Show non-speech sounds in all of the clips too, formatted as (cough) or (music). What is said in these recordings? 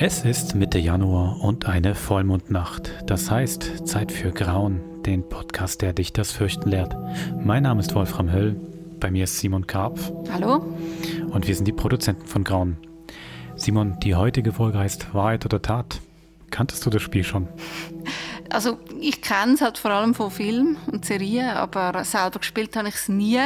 Es ist Mitte Januar und eine Vollmondnacht. Das heißt, Zeit für Grauen, den Podcast, der dich das Fürchten lehrt. Mein Name ist Wolfram Höll, bei mir ist Simon Karpf. Hallo. Und wir sind die Produzenten von Grauen. Simon, die heutige Folge heißt Wahrheit oder Tat. Kanntest du das Spiel schon? (laughs) Also ich kenne es halt vor allem von Filmen und Serien, aber selber gespielt habe ich es nie.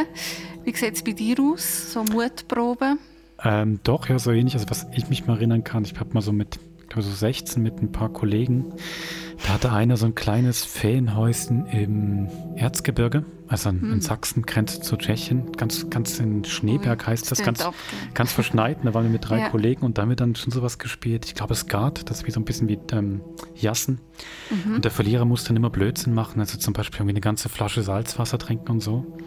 Wie sieht es bei dir aus, so Mutproben? Ähm, doch, ja, so ähnlich. Also was ich mich mal erinnern kann, ich habe mal so mit, glaube so 16 mit ein paar Kollegen, da hatte einer so ein kleines Ferienhäuschen im Erzgebirge, also in, hm. in Sachsen, Grenze zu Tschechien, ganz, ganz in Schneeberg heißt das, ganz, ganz verschneit. Da waren wir mit drei (laughs) ja. Kollegen und da haben wir dann schon sowas gespielt. Ich glaube, Skat, das ist wie so ein bisschen wie ähm, Jassen. Mhm. Und der Verlierer muss dann immer Blödsinn machen, also zum Beispiel irgendwie eine ganze Flasche Salzwasser trinken und so.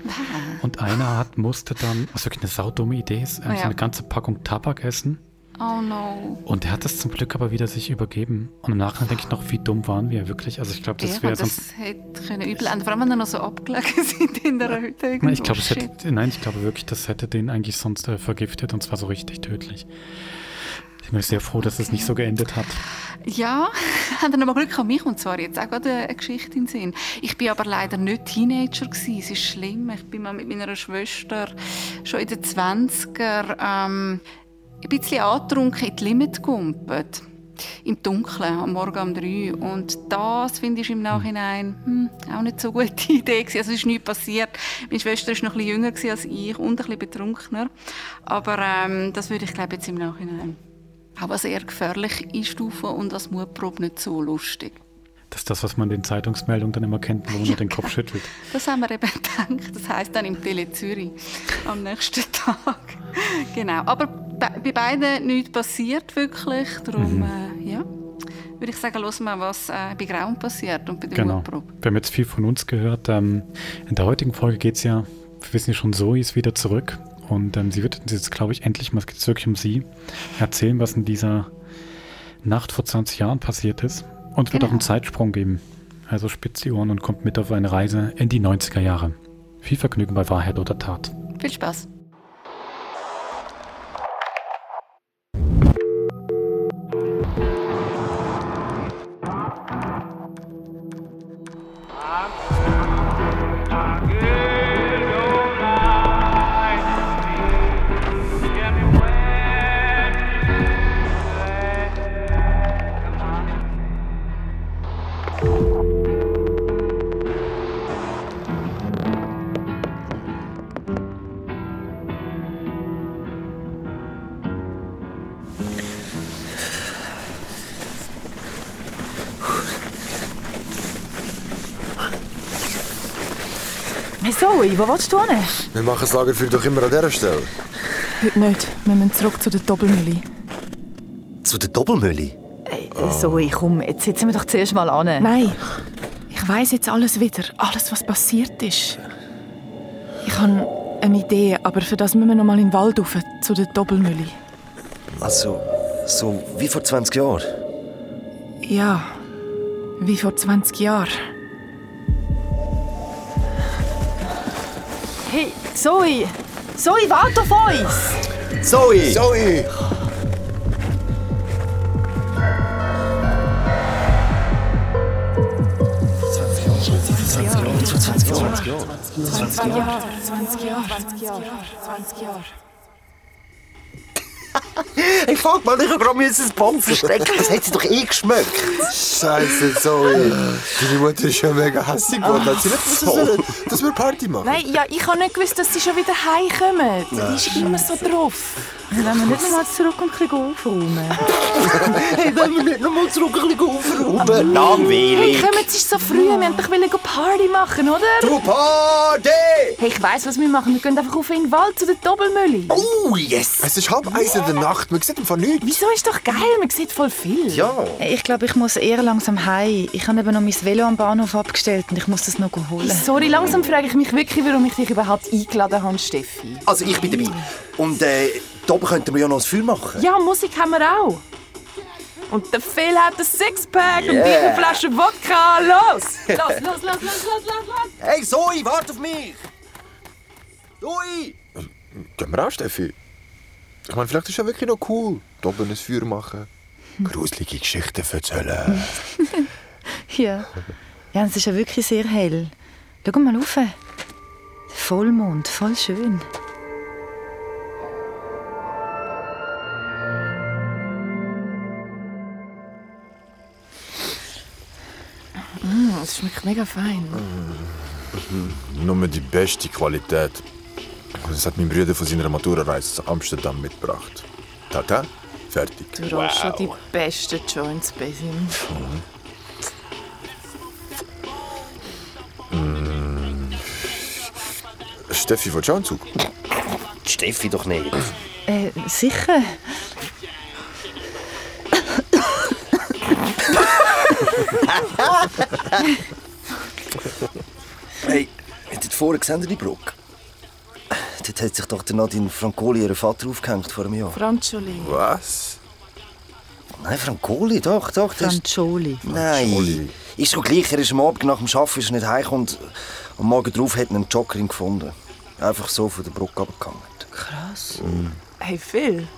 Und einer hat, musste dann, was wirklich eine saudumme Idee ist, ähm, ja. so eine ganze Packung Tabak essen. Oh no. Und er hat das zum Glück aber wieder sich übergeben. Und im Nachhinein denke ich noch, wie dumm waren wir wirklich. Also ich glaube, das ja, wäre sonst... das hätte können übel enden, vor allem wenn er noch so abgelegen (laughs) sind in der Hütte. Nein, ich glaube, hätte, nein, ich glaube wirklich, das hätte den eigentlich sonst äh, vergiftet und zwar so richtig tödlich. Ich bin sehr froh, dass es nicht so geendet hat. Ja, (laughs) haben dann aber Glück an mich und zwar jetzt auch gerade eine Geschichte in Sinn. Ich bin aber leider nicht Teenager gewesen. Es ist schlimm. Ich bin mal mit meiner Schwester schon in den 20er ähm, ein bisschen angetrunken in die Limit gegumpelt. Im Dunkeln, am Morgen um drei. Und das finde ich im Nachhinein hm, auch nicht so eine gute (laughs) Idee. Gewesen. Also es ist nichts passiert. Meine Schwester war noch ein bisschen jünger als ich und ein bisschen betrunkener. Aber ähm, das würde ich glaube jetzt im Nachhinein als sehr gefährlich einstufen und als Mutprobe nicht so lustig. Das ist das, was man in den Zeitungsmeldungen dann immer kennt, wo man (laughs) ja, den Kopf schüttelt. Das haben wir eben (laughs) gedacht. Das heisst dann im Tele Zürich am nächsten (laughs) Tag. genau. Aber bei beiden nichts passiert wirklich. Darum, mhm. äh, ja, würde ich sagen, hören wir, was äh, bei Grauen passiert und bei der genau. Mutprobe. Wir haben jetzt viel von uns gehört. Ähm, in der heutigen Folge geht es ja, wir wissen ja schon, Zoe ist wieder zurück. Und ähm, sie wird jetzt, glaube ich, endlich mal, es geht wirklich um sie, erzählen, was in dieser Nacht vor 20 Jahren passiert ist. Und es wird auch einen genau. Zeitsprung geben. Also spitzt die Ohren und kommt mit auf eine Reise in die 90er Jahre. Viel Vergnügen bei Wahrheit oder Tat. Viel Spaß. Zoe, wo willst du hin? Wir machen das Lagerfeuer doch immer an dieser Stelle. Heute nicht. Wir müssen zurück zu der Doppelmühle. Zu der Doppelmühle? Hey, oh. Zoe, komm, jetzt sitzen wir doch zuerst mal an. Nein, ich weiß jetzt alles wieder. Alles, was passiert ist. Ich habe eine Idee, aber für das müssen wir noch mal in den Wald rauf, zu der Doppelmühle. Also, so wie vor 20 Jahren? Ja, wie vor 20 Jahren. Zoe! Zoe, warte auf uns! Zoe! Zoe! Jahre. 20 Jahre. 20 Jahre. 20 Jahre. 20 Jahre. 20 Jahre. Hey, fuck mal, ich hab gerade das Bomben verstecken. Das hat sie doch eh geschmeckt. Scheiße, Zoe. Deine Mutter ist schon mega hässlich geworden. Hat sie nicht gewusst, dass wir Party machen? Nein, ja, ich habe nicht gewusst, dass sie schon wieder heimkommen. Die ist immer so drauf. Wollen wir nicht nochmal zurück und ein bisschen aufräumen. (laughs) hey, wollen wir nicht nochmal zurück und ein bisschen aufräumen? Langweilig. Hey, kommen, es ist so früh. Wir wollten doch Party machen, oder? Du Party! Hey, ich weiss, was wir machen. Wir gehen einfach auf in den Wald zu der Doppelmühle. Oh, yes! Es ist halb eins in der Nacht. Man sieht einfach nichts. Wieso ist doch geil? Man sieht voll viel. Ja. Ich glaube, ich muss eher langsam heim. Ich habe eben noch mein Velo am Bahnhof abgestellt und ich muss das noch holen. Sorry, langsam frage ich mich wirklich, warum ich dich überhaupt eingeladen habe, Steffi. Also, ich bin dabei. Und, äh, da oben könnten wir ja noch ein Feuer machen. Ja, Musik haben wir auch. Und der Phil hat ein Sixpack yeah. und ich eine Flasche Wodka. Los! Los, los, los, los, los, los, los! Hey, Zoe, warte auf mich! Zoe! Gehen wir auch, Steffi? Ich meine, vielleicht ist es ja wirklich noch cool, da oben ein Feuer machen. gruselige Geschichten erzählen. (laughs) Ja. Ja, es ist ja wirklich sehr hell. Schau mal rauf. Der Vollmond, voll schön. Mega fein. Nur die beste Qualität. Das hat mein Bruder von seiner Maturareise zu Amsterdam mitgebracht. Tata, fertig. Du rollst schon die besten Joints, Basim. Steffi, willst du auch einen Zug? Steffi doch nicht. Äh, sicher. (laughs) Hey, dort vorne gesehen ihr die Brücke? Dort hat sich doch der Nadine Francoli ihren Vater aufgehängt vor einem Jahr. Franzoli. Was? Nein, Francoli, doch, doch. Das ist... Franzoli. Nein. Ist so gleich, er ist am Abend nach dem Arbeiten ist er nicht heimgekommen und am Morgen drauf hat er einen Joggerin gefunden. Einfach so von der Brücke abgegangen. Krass. Hey, Phil.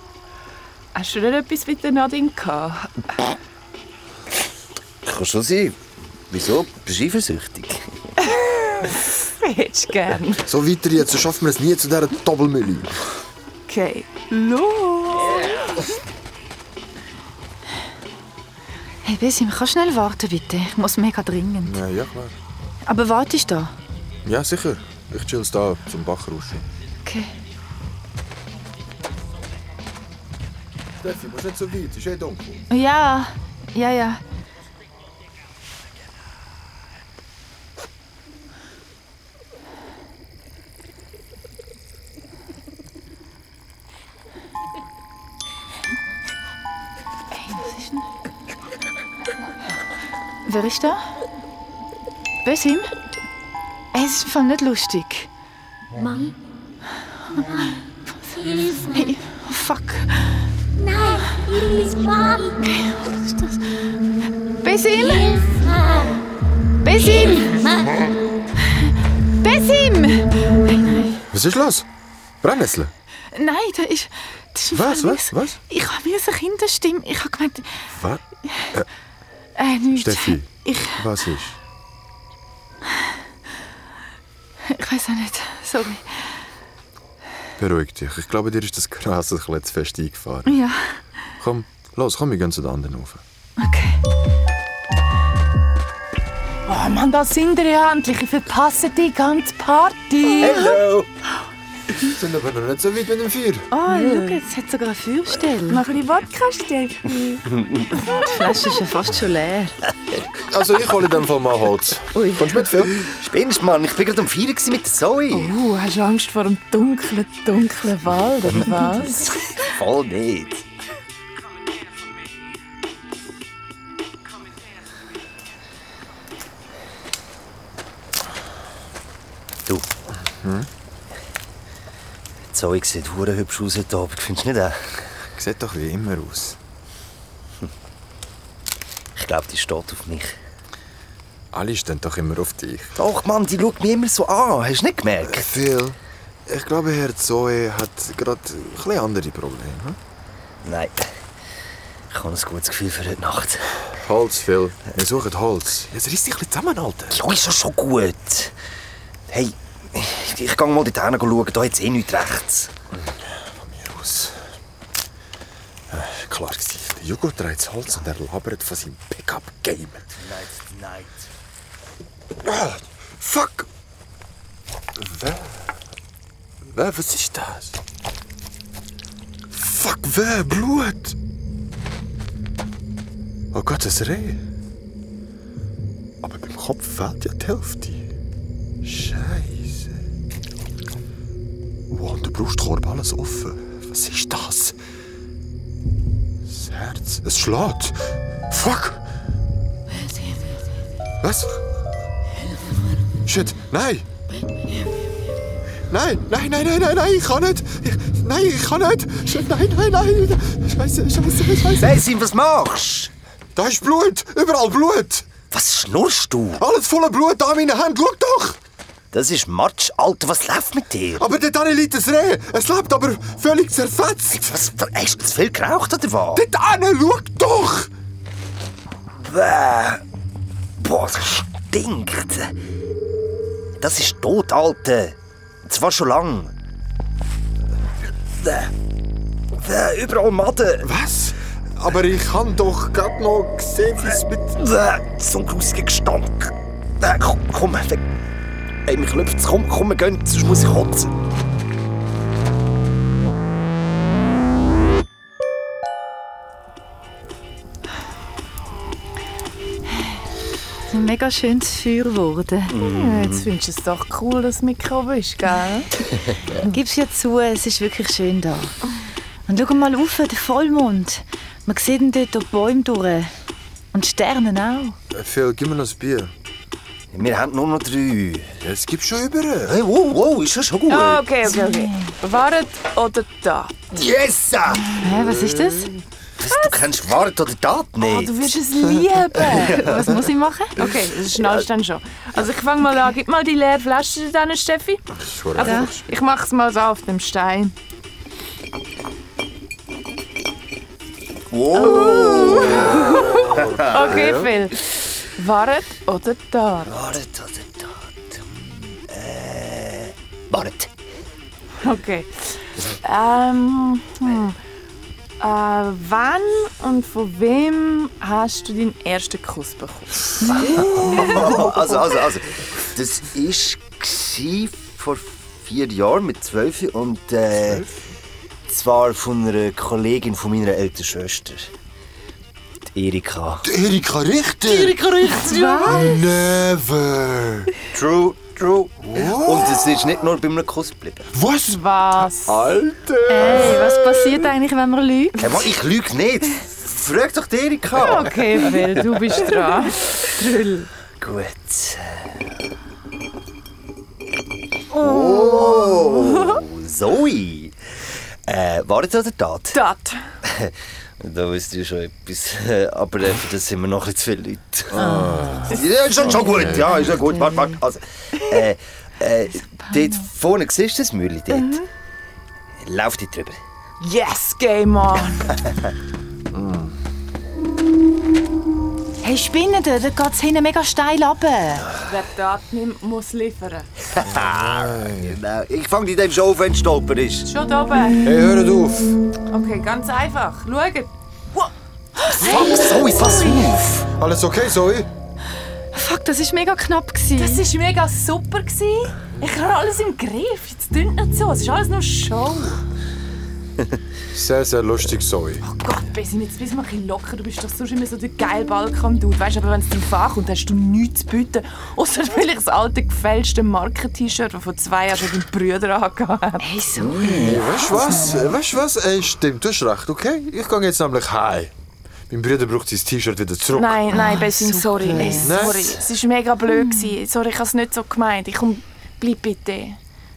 Hast du nicht etwas mit der Nadine gehabt? Kann schon sein. Wieso? Bist du eifersüchtig? (laughs) Hättest gern. So weiter jetzt, so schaffen wir es nie zu dieser Doppelmühle. Okay. Los! Hey, Besim, kannst du schnell warten, bitte? Ich muss mega dringend. Ja, ja, klar. Aber wartest du da? Ja, sicher. Ich chill da zum Bach raus. Okay. Steffi, musst nicht so weit, ist eh dunkel. Ja, ja, ja. Ist da? Besim? Ey, es ist Fall nicht lustig. Mir. Hey, oh fuck. Nein, please, Mom. Was ist das? Besim! Hilfe. Besim! Besim! Was ist los? Brennnessel? Nein, da ist. Das ist Was, Fall was, was? Ich habe mir eine Kinderstimme. Ich habe gemeint. Was? Äh, nichts. Steffi. Ich, Was ist? ich weiß auch nicht. Sorry. Beruhig dich. Ich glaube, dir ist das Gras ein bisschen zu fest eingefahren. Ja, Komm, los, komm, wir gehen zu den anderen rauf. okay. Oh Mann, da sind wir ja endlich. Ich verpasse die ganze Party. Hallo! (laughs) Sind aber noch nicht so weit mit dem Feuer. Oh, schau, es hat sogar eine Feuerstelle. Noch ein bisschen Wodka, Steffi. Die Flasche ist ja fast schon leer. Also, ich hole dem Fall mal Holz. Ui. Kommst du mit, Phil? Spinnst, Mann? Ich bin gerade am Feiern gewesen mit der Zoe. Uh, hast du Angst vor dem dunklen, dunklen Wald, oder was? (laughs) Voll nicht. Du. Hm? Zoe sieht hure hübsch aus heute Abend, findest du nicht auch? Sieht doch wie immer aus. Ich glaube, die steht auf mich. Alle stehen doch immer auf dich. Doch, Mann, die schaut mich immer so an. Hast du nicht gemerkt? Phil, ich glaube, Herr Zoe hat gerade ein bisschen andere Probleme. hm? Nein. Ich habe ein gutes Gefühl für heute Nacht. Holz, Phil. Wir suchen Holz. Jetzt reiss dich ein bisschen zusammen, Alter. Ja, ist ja schon gut. Hey, ich gehe mal dort schauen. Da hat es eh nichts rechts. Mir aus. Äh, klar gewesen. Der Jugo das Holz und er labert von seinem Pickup-Game. Night, night. Ah, fuck! Wer? Wer? Was ist das? Fuck, wer? Blut! Oh Gott, das Reh. Aber beim Kopf fehlt ja die Hälfte. Scheiße. Wow, und der Brustkorb alles offen. Was ist das? Das Herz. Es schlägt. Fuck! Was? Shit, nein! Nein, nein, nein, nein, nein, nein, ich kann nicht! Ich, nein, ich kann nicht! Shit, nein, nein, nein! Scheiße, scheiße, scheiße! Basim, was machst Da ist Blut! Überall Blut! Was schnurrst du? Alles voller Blut da in meinen Händen, schau doch! Das ist Matsch. Alter, was läuft mit dir? Aber liegt ein Reh. Es lebt aber völlig zerfetzt. Was, hast du zu viel geraucht oder was? Dort hin, schau doch! Bäh. Boah, das stinkt. Das ist tot, Alter. Zwar schon lang. Bäh. Bäh, überall Maden. Was? Aber ich habe doch gerade noch gesehen, wie es mit... Bäh, so ein grusiger Gestank. Bäh, komm, komm, weg. Ey, mich klopft's. Komm, komm, wir gehen, sonst muss ich kotzen. Ein mega schönes Feuer geworden. Ja, Jetzt findest du es doch cool, dass du Mikro bist, gell? (laughs) Gib's ja zu, es ist wirklich schön da. Und schau mal auf, der Vollmond. Man sieht ihn dort durch die Bäume durch. Und Sterne auch. Phil, gib mir noch ein Bier. Wir haben nur noch drei. Ja, es gibt schon über. Hey, wow, wow, ist das schon gut? Ah, okay, okay, okay. Waret oder da? Yes! Hä, was ist das? Was, du kennst Wart oder Tat Oh, nicht? du wirst es lieben. (laughs) Was muss ich machen? Okay, das schnallst dann schon. Also ich fange mal an. Gib mal die leere Flasche dann, Steffi. Schon Also, ich mache es mal so auf dem Stein. Wow! (laughs) Okay, Phil. Waret oder da? Wart oder Tat? Äh. Wart. Okay. Ähm, hm. äh, wann und von wem hast du deinen ersten Kuss bekommen? (laughs) Also, also, also. Das war vor vier Jahren mit zwölf und äh, zwar von einer Kollegin von meiner älteren Schwester. Die Erika. Die Erika Richter? Erika Richter, ja! Never! True, true. Und es ist nicht nur bei einem Kuss geblieben. Was? Was? Alter! Hey, was passiert eigentlich, wenn man lügt? Hey, ich lüge nicht. Frag doch die Erika. Okay, Phil, du bist dran. Trill. Gut. Oh, Zoe. Äh, Wahrheit oder Tat? Dat. (laughs) Da wisst ihr schon etwas. (laughs) Aber äh, für das sind wir noch ein bisschen zu viele Leute. Ja, ist schon, schon gut. Ja, ist schon gut. Warte, warte. Also, äh, äh, dort vorne, siehst du das Mühle dort? Lauf dort drüber. Yes, Game On. (laughs) Hey, Spinnen, da geht es hinten mega steil runter. Wer Dat nimmt, muss liefern. (laughs) Genau. Ich fange dich dem schon auf, wenn es stolper ist. Schon da oben. Hey, hört auf! Okay, ganz einfach. Schaut. Fuck, Zoe, pass auf! Alles okay, Zoe? Fuck, das war mega knapp. gewesen. Das war mega super. gewesen. Ich habe alles im Griff. Jetzt dünnt nicht so. Es ist alles nur Show. Sehr, sehr lustig, Zoe. Oh Gott, Besim, jetzt bist du mal ein bisschen locker. Du bist doch sonst immer so der geile Balkan-Dude. Weißt du, aber wenn es drauf ankommt, hast du nichts zu bieten. Außer vielleicht das alte, gefälschte Marken-T-Shirt, das vor zwei Jahren schon dein Brüder angehabt hat. Hey, so. Hey, weißt du was? Weißt du was? Ey, stimmt, du hast recht, okay? Ich gehe jetzt nämlich heim. Mein Bruder braucht sein T-Shirt wieder zurück. Nein, nein, Besim, sorry. Ey, sorry. Es war mega blöd. gewesen. Sorry, ich habe es nicht so gemeint. Ich komm, bleib bitte.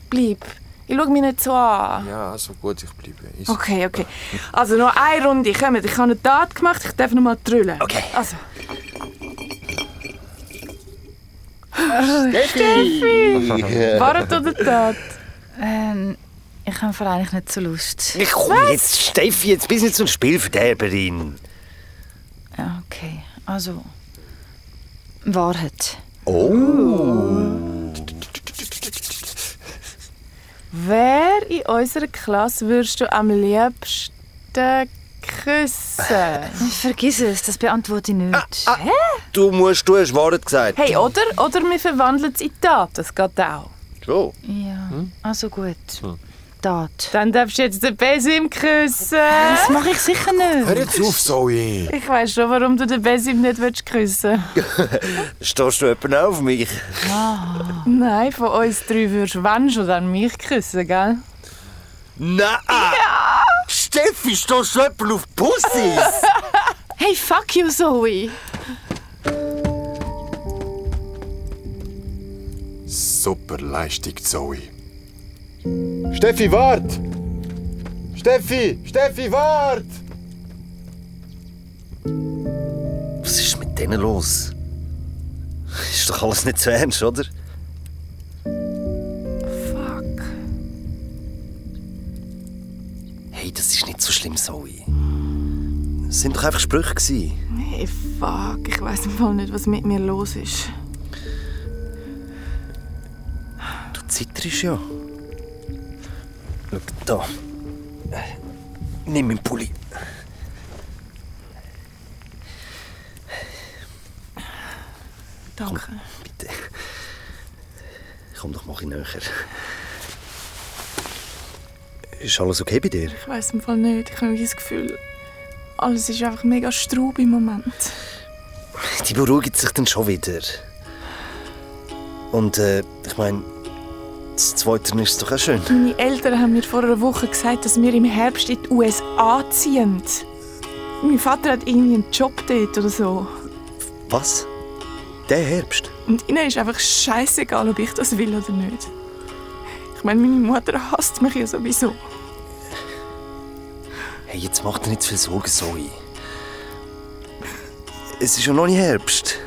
Bleib. Ich schau mich nicht so an. Ja, also gut, ich bleibe. Easy. Okay, okay. Also noch eine Runde. Kommt, ich habe eine Tat gemacht, ich darf noch mal trüllen. Okay. Also. (laughs) Wahrheit oder Tat? Ähm, ich habe eigentlich nicht so Lust. Ich komm jetzt, Steffi, jetzt bist du nicht so ein Spielverderberin. Ja, okay. Also, Wahrheit. Wer in unserer Klasse würdest du am liebsten küssen? (laughs) Vergiss es, das beantworte ich nicht. Du musst, du hast Wahrheit gesagt. Hey, oder? Oder wir verwandeln es in Tat. Das geht auch. So. Ja, also gut. Tat. Dann darfst du jetzt den Besim küssen. Das mache ich sicher Hör nicht. jetzt auf, Zoe! Ich weiß schon, warum du den Besim nicht willst küssen (laughs) Stehst du jemanden auf mich? Nein, von uns drei würdest du wenn schon dann mich küssen, gell? Nein! Steffi, stehst du jemanden auf Pussys? (laughs) Hey, fuck you, Zoe. Super Leistung, Zoe. Steffi, wart! Steffi! Steffi, wart! Was ist mit denen los? Ist doch alles nicht so ernst, oder? Fuck. Hey, das ist nicht so schlimm, Zoe. Das sind doch einfach Sprüche. Gewesen. Hey, fuck. Ich weiß im nicht, was mit mir los ist. Du zitterst ja. Schau da. Nimm meinen Pulli. Danke. Bitte. Komm doch mal ein näher. Ist alles okay bei dir? Ich weiß im Fall nicht. Ich habe das Gefühl, alles ist einfach mega straub im Moment. Die beruhigt sich dann schon wieder. Und äh, ich meine, das Zweite ist doch auch schön. Meine Eltern haben mir vor einer Woche gesagt, dass wir im Herbst in die USA ziehen. Mein Vater hat irgendwie einen Job dort oder so. Was? Der Herbst? Und ihnen ist einfach scheißegal, ob ich das will oder nicht. Ich meine, meine Mutter hasst mich ja sowieso. Hey, jetzt mach dir nicht zu viel Sorgen, Zoe. Es ist ja noch nicht Herbst.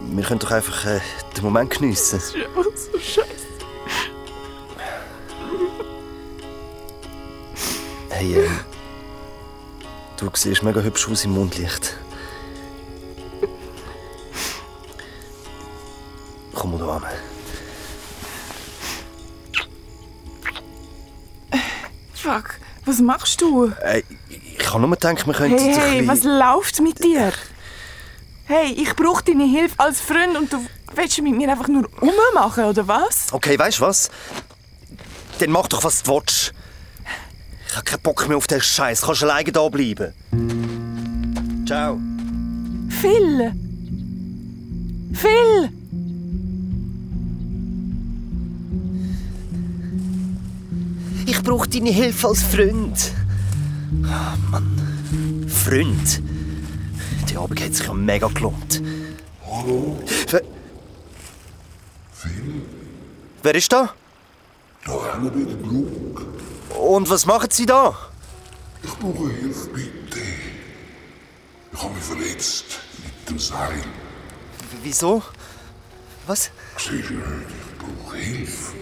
Wir können doch einfach äh, den Moment geniessen. Das ist einfach so scheiße. Hey, ähm, du siehst mega hübsch aus im Mondlicht. Komm mal da. Fuck, was machst du? Äh, ich habe nur gedacht, wir könnten Hey, hey, was bisschen... läuft mit dir? Hey, ich brauche deine Hilfe als Freund und du willst mit mir einfach nur rummachen, oder was? Okay, weißt du was? Dann mach doch, was du willst. Ich habe keinen Bock mehr auf den Scheiß. Kannst alleine da bleiben. Ciao. Phil! Phil! Ich brauche deine Hilfe als Freund. Ah, Mann. Freund? Die Abend hat sich ja mega gelohnt. Hallo? Wer, Phil? Wer ist da? Da hinten bei der Brücke. Und was machen Sie da? Ich brauche Hilfe, bitte. Ich habe mich verletzt mit dem Seil. Wieso? Was? Siehst du nicht, ich brauche Hilfe.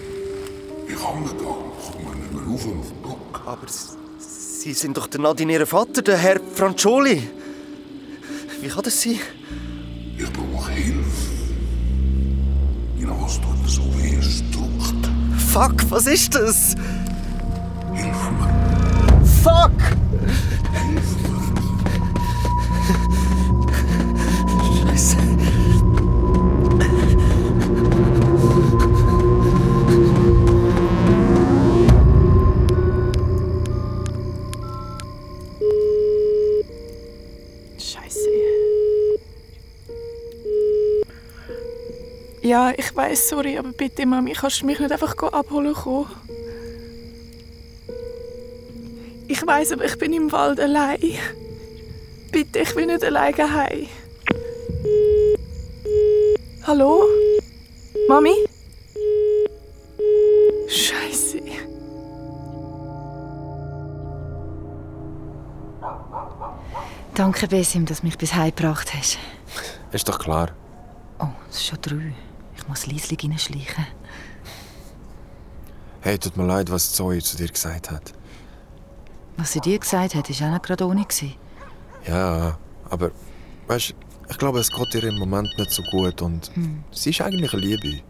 Ich hänge da, komme nicht mehr rauf auf die Brücke. Aber Sie sind doch der Nadine, Ihr Vater, der Herr Francioli. Wie kann das sein? Ich brauche Hilfe. Mein Hals tut so weh, es drückt. Fuck, was ist das? Hilf mir, Fuck! Ich weiß, sorry, aber bitte, Mami, kannst du mich nicht einfach go abholen kommen? Ich weiß, aber ich bin im Wald allein. Bitte, ich will nicht alleine heim. Hallo? Mami? Scheiße. Danke, Besim, dass du mich bis heim gebracht hast. Ist doch klar. Oh, es ist schon drei. Ich muss leislich reinschleichen. Hey, tut mir leid, was Zoe zu dir gesagt hat. Was sie dir gesagt hat, war auch noch gerade ohne. Ja, aber weißt ich glaube, es geht ihr im Moment nicht so gut und sie ist eigentlich eine Liebe.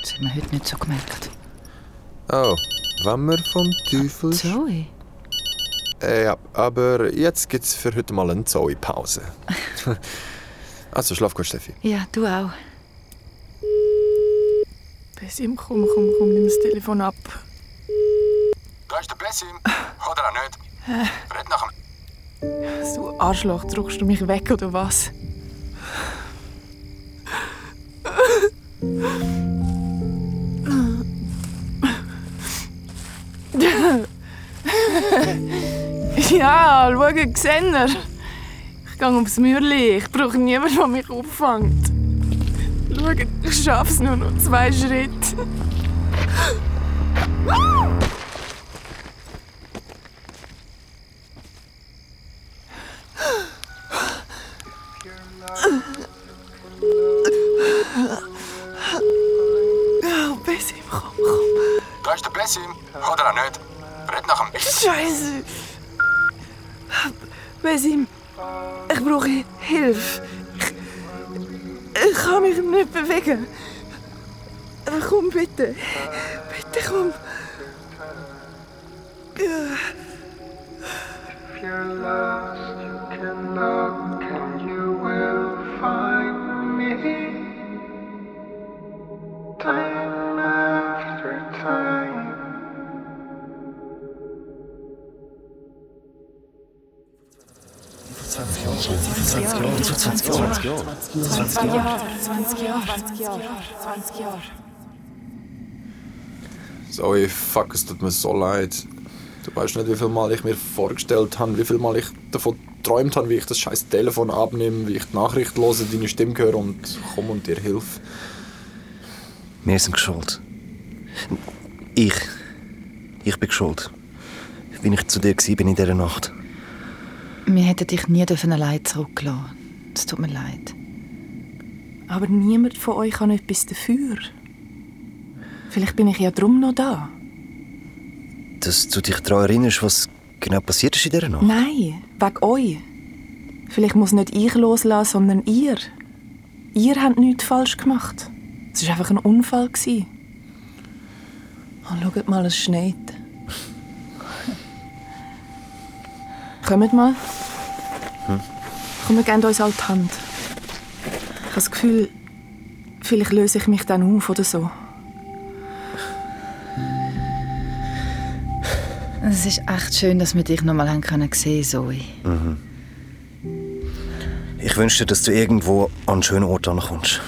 Das hat man heute nicht so gemerkt. Oh, wenn wir vom Teufel. Zoe? Äh, ja, aber jetzt gibt's für heute mal eine Zoe-Pause. (laughs) also, schlaf gut, Steffi. Ja, du auch. Besim, komm, komm, komm, nimm das Telefon ab. Da ist der Bessim. Oder auch nicht. Red nach dem Du Arschloch, drückst du mich weg oder was? Ja, schau, gesehen er. Ich gehe aufs Mürli. Ich brauche niemanden, der mich auffängt. Schau, ich schaffe es nur noch zwei Schritte. Ich, ich kann mich nicht bewegen. Komm bitte. Bitte komm. Ja. Zoe, fuck, es tut mir so leid. Du weißt nicht, wie viel Mal ich mir vorgestellt habe, wie viel Mal ich davon geträumt habe, wie ich das scheiß Telefon abnehme, wie ich die Nachricht höre, deine Stimme höre und komm und dir hilf. Wir sind schuld. Ich. Ich bin schuld. Wie ich zu dir war in dieser Nacht. Wir hätten dich nie dürfen allein zurücklassen. Es tut mir leid. Aber niemand von euch kann etwas dafür. Vielleicht bin ich ja drum noch da. Dass du dich daran erinnerst, was genau passiert ist in dieser Nacht? Nein, wegen euch. Vielleicht muss nicht ich loslassen, sondern ihr. Ihr habt nichts falsch gemacht. Es war einfach ein Unfall. gewesen. Oh, schaut mal, es schneit. Kommt mal. Hm? Komm, wir geben uns halt die Hand. Ich habe das Gefühl, vielleicht löse ich mich dann auf oder so. Es ist echt schön, dass wir dich noch mal haben können sehen, Zoe. Mhm. Ich wünsche dir, dass du irgendwo an einen schönen Ort ankommst.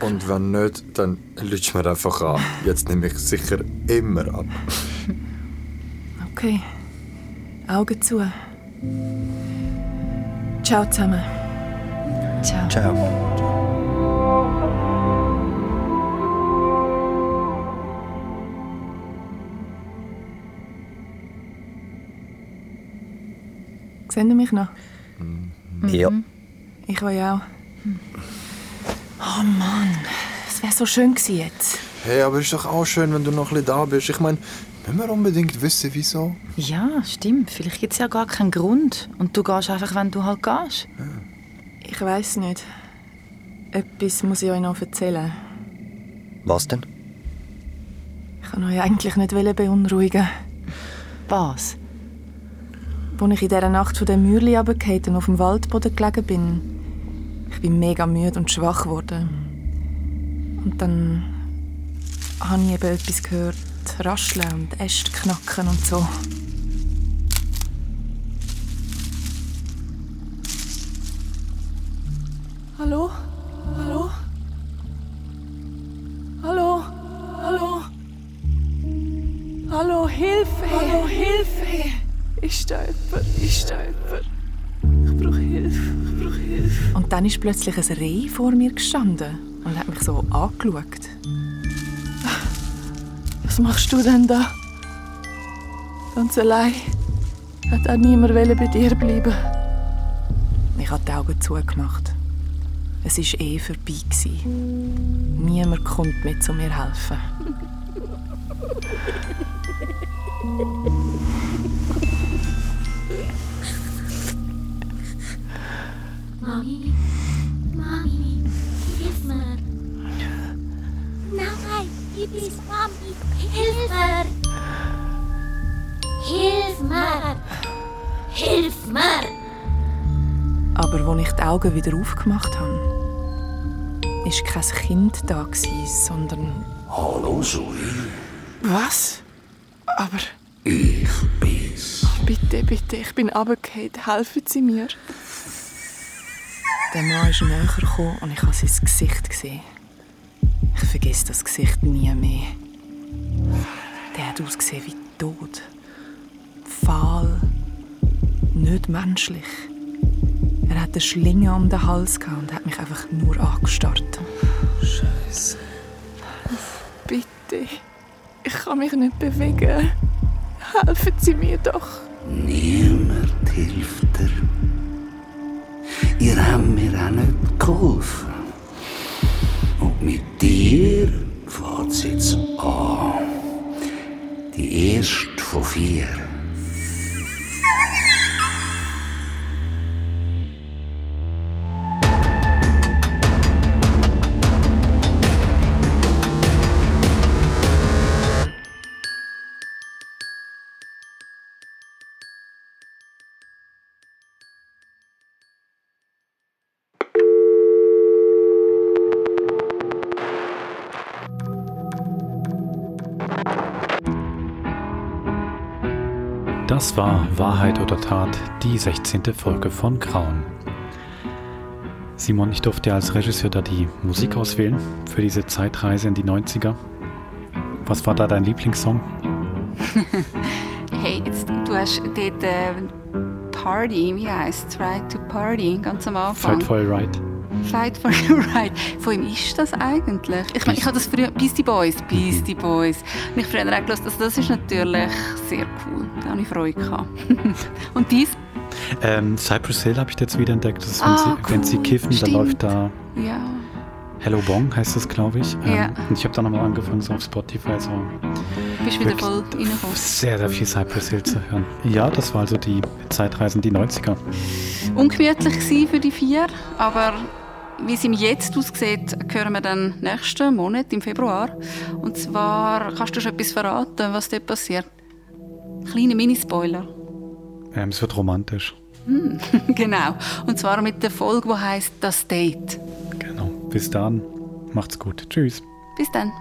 Und wenn nicht, dann lütsch mir einfach an. Jetzt nehme ich sicher immer ab. (laughs) Okay. Augen zu. Ciao zusammen. Ciao. Ciao. Seht ihr mich noch? Ja. Ich euch auch. Oh Mann, es wäre so schön gewesen jetzt. Hey, aber ist doch auch schön, wenn du noch ein bisschen da bist. Ich meine, müssen wir unbedingt wissen, wieso? Ja, stimmt. Vielleicht gibt es ja gar keinen Grund. Und du gehst einfach, wenn du halt gehst. Ich weiß nicht. Etwas muss ich euch noch erzählen. Was denn? Ich kann euch eigentlich nicht beunruhigen. Was? Als ich in dieser Nacht von der Mürli runtergefallen und auf dem Waldboden gelegen bin, ich bin mega müde und schwach geworden. Und dann habe ich eben etwas gehört, rascheln und Äste knacken und so. Hallo? Hallo? Hallo? Hallo? Hallo, Hilfe! Hallo, Hilfe! Ist da jemand? Ist da jemand? Ich brauche Hilfe, ich brauche Hilfe. Und dann ist plötzlich ein Reh vor mir gestanden und hat mich so angeschaut. Was machst du denn da? Ganz allein? Hat auch niemand bei dir bleiben Ich habe die Augen zugemacht. Es war eh vorbei. gewesen. Niemand kommt mit zu mir helfen. (laughs) Mami. Hilf mir. Hilf mir. Hilf mir. Aber als ich die Augen wieder aufgemacht habe, war kein Kind da, gewesen, sondern. Hallo, Zoe. Was? Aber. Ich bin's. Bitte, bitte, ich bin runtergefallen. Helfen Sie mir. Der Mann ist näher gekommen und ich habe sein Gesicht gesehen. Ich vergesse das Gesicht nie mehr. Der hat ausgesehen wie tot. Fahl. Nicht menschlich. Er hat eine Schlinge um den Hals und hat mich einfach nur angestarrt. Scheiße. Bitte. Ich kann mich nicht bewegen. Helfen Sie mir doch. Niemand hilft dir. Ihr habt mir auch nicht geholfen. Mit dir fängt es jetzt an. Die erste von vier. Das war Wahrheit oder Tat, die 16. Folge von Grauen. Simon, ich durfte als Regisseur da die Musik auswählen für diese Zeitreise in die 90er. Was war da dein Lieblingssong? (laughs) hey, jetzt, du hast dort äh, Party, wie heißt? Right to Party, ganz am Anfang. Fight for your right. Fight for your (laughs) right. Von wem ist das eigentlich? Ich meine, ich habe das früher, Beastie Boys, Beastie Boys. Und ich früher auch gelesen, also das ist natürlich sehr cool. Da habe ich Freude gehabt. (laughs) Und dies? Ähm, Cypress Hill habe ich jetzt wieder entdeckt. Das ist, wenn, Ah, sie, wenn sie cool, kiffen, stimmt. dann läuft da Ja. Hello Bong, heißt das, glaube ich. Ähm, Ja. Und ich habe dann nochmal angefangen, so auf Spotify so Bist wieder voll reingekommen. sehr, sehr viel Cypress Hill zu hören. Ja, das war also die Zeitreisen, die 90er. Ungemütlich für die vier, aber wie es ihm jetzt aussieht, hören wir dann nächsten Monat, im Februar. Und zwar, kannst du schon etwas verraten, was dort passiert? Kleine Minispoiler. Ähm, es wird romantisch. Hm, (laughs) genau. Und zwar mit der Folge, die heißt Das Date. Bis dann. Macht's gut. Tschüss. Bis dann.